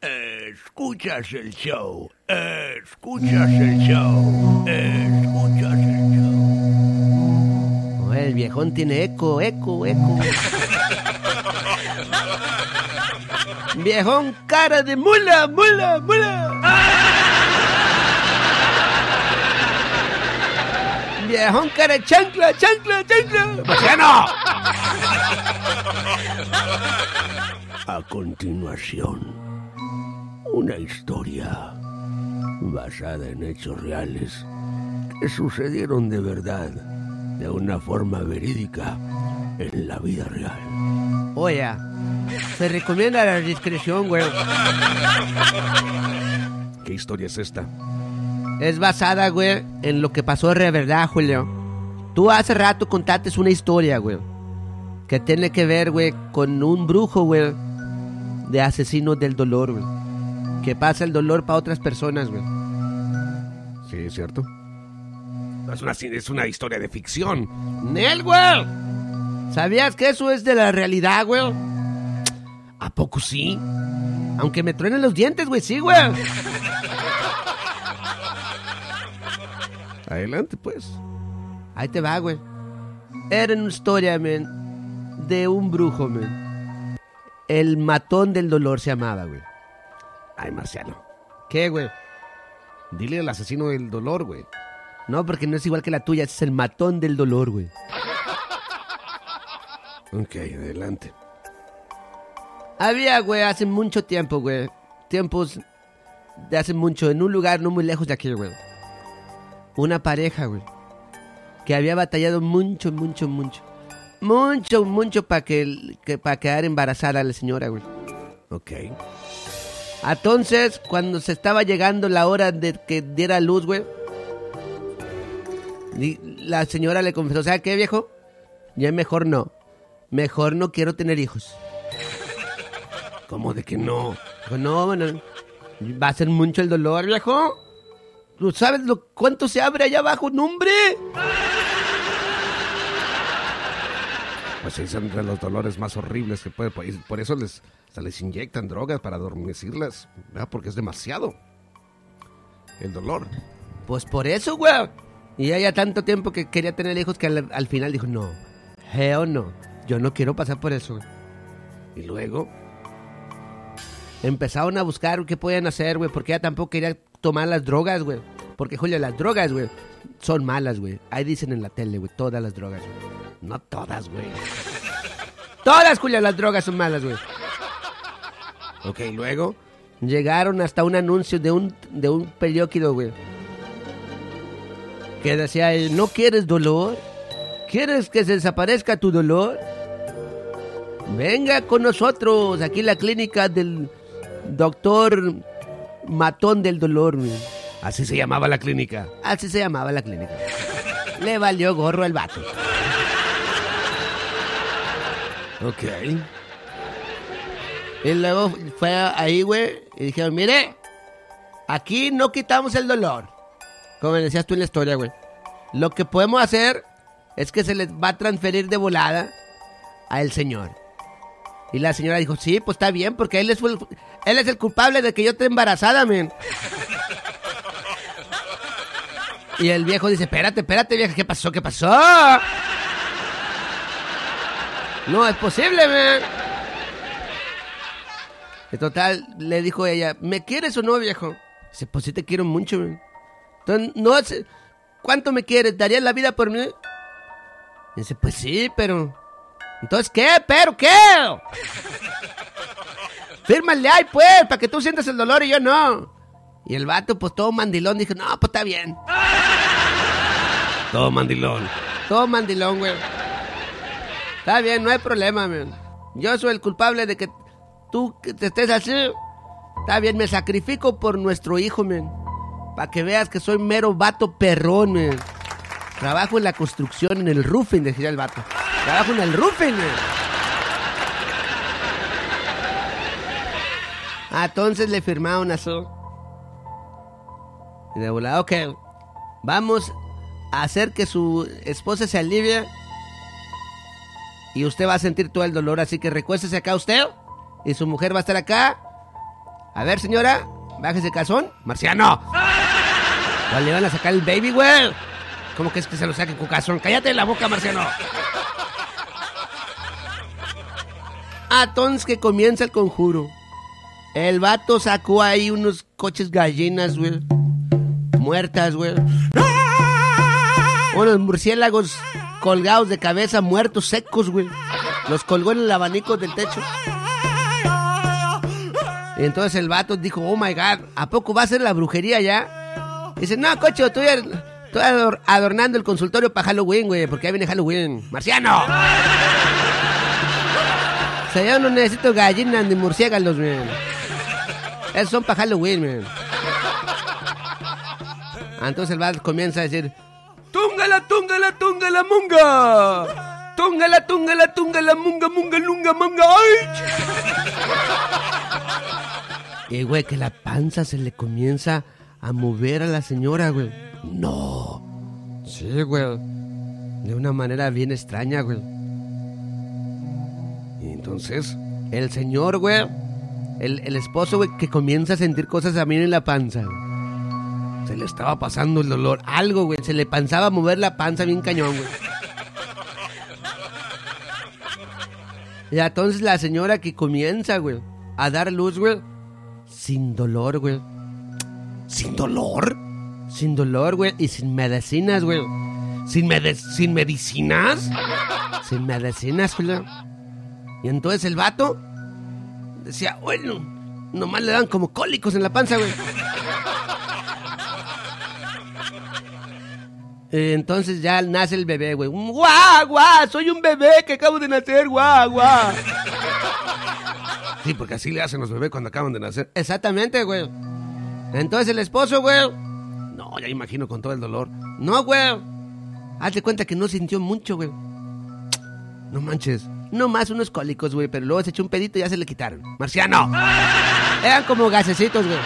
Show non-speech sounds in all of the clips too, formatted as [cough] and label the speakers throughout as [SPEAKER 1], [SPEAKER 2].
[SPEAKER 1] Escuchas el show, escuchas el show, escuchas el show.
[SPEAKER 2] El viejón tiene eco, eco, eco. [laughs] viejón cara de mula, mula, mula. Viejón cara de chancla, chancla, chancla.
[SPEAKER 1] ¡Marciano! A continuación, una historia basada en hechos reales que sucedieron de verdad, de una forma verídica, en la vida real.
[SPEAKER 2] Oye, se recomienda la discreción, güey.
[SPEAKER 3] ¿Qué historia es esta?
[SPEAKER 2] Es basada, güey, en lo que pasó de verdad, Julio. Tú hace rato contaste una historia, güey. Que tiene que ver, güey, con un brujo, güey. De asesino del dolor, güey. Que pasa el dolor para otras personas, güey.
[SPEAKER 3] Sí, es cierto. No, Es una, es una historia de ficción.
[SPEAKER 2] Nel, güey. ¿Sabías que eso es de la realidad, güey?
[SPEAKER 3] ¿A poco sí?
[SPEAKER 2] Aunque me truenen los dientes, güey, sí, güey.
[SPEAKER 3] Adelante, pues.
[SPEAKER 2] Ahí te va, güey. Era una historia, men, de un brujo, men. El matón del dolor se llamaba, güey.
[SPEAKER 3] Ay, Marciano.
[SPEAKER 2] ¿Qué, güey?
[SPEAKER 3] Dile al asesino del dolor, güey.
[SPEAKER 2] No, porque no es igual que la tuya, es el matón del dolor, güey.
[SPEAKER 3] Ok, adelante.
[SPEAKER 2] Había, güey, hace mucho tiempo, güey. Tiempos de hace mucho, en un lugar no muy lejos de aquí, güey. Una pareja, güey. Que había batallado mucho, mucho, mucho. Mucho, mucho para que, que, para quedar embarazada a la señora, güey.
[SPEAKER 3] Ok.
[SPEAKER 2] Entonces, cuando se estaba llegando la hora de que diera luz, güey. La señora le confesó, ¿sabes qué, viejo? Ya mejor no. Mejor no quiero tener hijos. [laughs]
[SPEAKER 3] ¿Cómo de que no?
[SPEAKER 2] Dijo, no, bueno, va a ser mucho el dolor, viejo. ¿Tú sabes lo, cuánto se abre allá abajo, no, hombre?
[SPEAKER 3] Pues son de los dolores más horribles que puede. Por por eso les, les inyectan drogas para adormecerlas. ¿verdad? Porque es demasiado. El dolor.
[SPEAKER 2] Pues por eso, güey. Y ella tanto tiempo que quería tener hijos que al, al final dijo, no, hell no, yo no quiero pasar por eso. güey".
[SPEAKER 3] Y luego,
[SPEAKER 2] Empezaron a buscar qué podían hacer, güey, porque ella tampoco quería tomar las drogas, güey. Porque, Julio, las drogas, güey, son malas, güey. Ahí dicen en la tele, güey, todas las drogas, güey.
[SPEAKER 3] No todas, güey.
[SPEAKER 2] Todas, Julio, las drogas son malas, güey.
[SPEAKER 3] Ok, luego.
[SPEAKER 2] Llegaron hasta un anuncio de un, de un periódico, güey. Que decía, eh, ¿no quieres dolor? ¿Quieres que se desaparezca tu dolor? Venga con nosotros, aquí en la clínica del doctor Matón del Dolor, güey.
[SPEAKER 3] Así se llamaba la clínica.
[SPEAKER 2] Así se llamaba la clínica. Le valió gorro al vato.
[SPEAKER 3] Ok.
[SPEAKER 2] Y luego fue ahí, güey, y dijeron, mire, aquí no quitamos el dolor. Como decías tú en la historia, güey. Lo que podemos hacer es que se les va a transferir de volada a el señor. Y la señora dijo, sí, pues está bien, porque él es, el, es el culpable de que yo esté embarazada, men. Y el viejo dice, espérate, espérate, vieja, ¿qué pasó? ¿Qué pasó? No es posible, men. En total, le dijo ella, ¿me quieres o no, viejo? Dice, pues sí te quiero mucho, güey. Entonces, no sé, ¿cuánto me quieres? ¿Darías la vida por mí? Dice, pues sí, pero... Entonces, ¿qué? ¿Pero qué? Fírmale ahí, pues, para que tú sientas el dolor y yo no. Y el vato, pues todo mandilón, dijo, no, pues está bien. [laughs]
[SPEAKER 3] Todo mandilón.
[SPEAKER 2] Todo mandilón, güey. Está bien, no hay problema, man. Yo soy el culpable de que tú te estés así. Está bien, me sacrifico por nuestro hijo, man. Para que veas que soy mero vato perrón, man. Trabajo en la construcción, en el roofing, decía el vato. Trabajo en el roofing, man. Ah, entonces le firmaron a su. Y de volada, ok. Vamos a hacer que su esposa se alivie. Y usted va a sentir todo el dolor, así que recuéstese acá usted. Y su mujer va a estar acá. A ver, señora, bájese el calzón. Marciano. ¿Cuál le van a sacar el baby, güey? ¿Cómo que es que se lo saquen con calzón? Cállate la boca, Marciano. Ah, entonces que comienza el conjuro. El vato sacó ahí unos coches gallinas, güey. Muertas, güey. Unos murciélagos colgados de cabeza, muertos, secos, güey. Los colgó en el abanico del techo. Y entonces el vato dijo, oh my god, ¿a poco va a ser la brujería ya? Dice, no, coche, estoy, estoy ador- adornando el consultorio para Halloween, güey, porque ahí viene Halloween. ¡Marciano! O sea, yo no necesito gallinas ni murciélagos, güey. Esos son para Halloween, man. Entonces el vato comienza a decir, ¡Túngala, túngala, túngala, munga! ¡Túngala, túngala, túngala, munga, munga, lunga, munga! ¡Ay! Y [laughs] güey, que la panza se le comienza a mover a la señora, güey. No. Sí, güey. De una manera bien extraña, güey.
[SPEAKER 3] Y entonces,
[SPEAKER 2] El señor, güey. El, el esposo, güey, que comienza a sentir cosas también en la panza. güey.
[SPEAKER 3] Se le estaba pasando el dolor.
[SPEAKER 2] Algo, güey. Se le pensaba mover la panza bien cañón, güey. Y entonces la señora que comienza, güey, a dar luz, güey, sin dolor, güey.
[SPEAKER 3] ¿Sin dolor?
[SPEAKER 2] Sin dolor, güey, y sin medicinas, güey.
[SPEAKER 3] ¿Sin, sin medicinas?
[SPEAKER 2] Sin medicinas, güey. Y entonces el vato decía, bueno, nomás le dan como cólicos en la panza, güey. Entonces ya nace el bebé, güey. ¡Guau, guau! Soy un bebé que acabo de nacer, guau, guau.
[SPEAKER 3] Sí, porque así le hacen los bebés cuando acaban de nacer.
[SPEAKER 2] Exactamente, güey. Entonces el esposo, güey.
[SPEAKER 3] No, ya imagino con todo el dolor.
[SPEAKER 2] No, güey. Hazte cuenta que no sintió mucho, güey.
[SPEAKER 3] No manches.
[SPEAKER 2] No más unos cólicos, güey, pero luego se echó un pedito y ya se le quitaron. ¡Marciano! Eran como gasecitos, güey.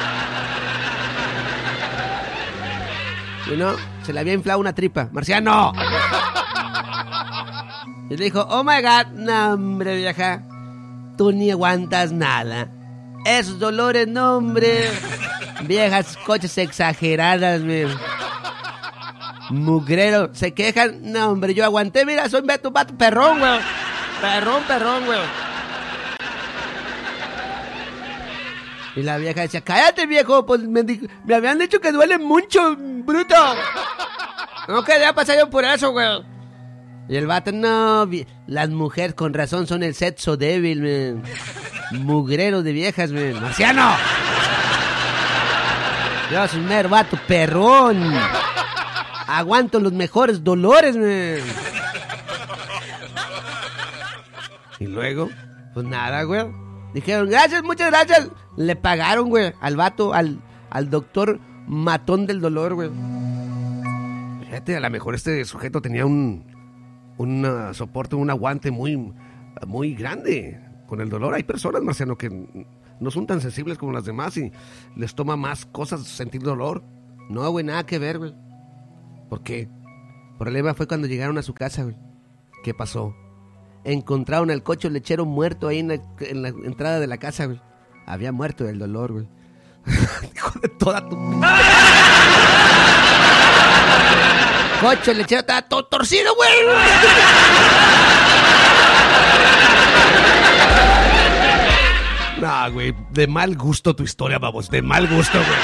[SPEAKER 2] Y no, se le había inflado una tripa. ¡Marciano! Y le dijo, oh my god, no, hombre, vieja. Tú ni aguantas nada. Esos dolores, no, hombre. Viejas coches exageradas, güey. Mugrero, se quejan. No, hombre, yo aguanté. Mira, soy un vato, perrón, güey. Perrón, perrón, güey. Y la vieja decía, cállate, viejo. Pues me, habían dicho que duele mucho, bruto. No quería pasar yo por eso, güey. Y el vato, no, las mujeres con razón son el sexo débil, man. Mugrero de viejas, man. Marciano. Yo soy mero vato perrón. Aguanto los mejores dolores, man.
[SPEAKER 3] Y luego,
[SPEAKER 2] Pues nada, güey. Dijeron, gracias, muchas gracias. Le pagaron, güey, al vato, al, al doctor matón del dolor, güey.
[SPEAKER 3] fíjate, a lo mejor este sujeto tenía un, un ah, soporte, un aguante muy, muy grande con el dolor. Hay personas, Marciano, que no son tan sensibles como las demás y les toma más cosas sentir dolor.
[SPEAKER 2] No, güey, nada que ver, güey.
[SPEAKER 3] ¿Por qué?
[SPEAKER 2] El problema fue cuando llegaron a su casa, güey.
[SPEAKER 3] ¿Qué pasó?
[SPEAKER 2] Encontraron al cocho lechero muerto ahí en la, en la entrada de la casa, güey. Había muerto del dolor, güey. [laughs]
[SPEAKER 3] Hijo de toda tu...
[SPEAKER 2] Cocho lechero estaba todo torcido, güey.
[SPEAKER 3] No, güey, de mal gusto tu historia, vamos, de mal gusto, güey.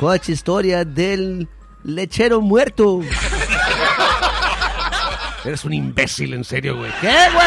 [SPEAKER 2] Coach, historia del lechero muerto. [laughs]
[SPEAKER 3] Eres un imbécil, en serio, güey.
[SPEAKER 2] ¿Qué, güey?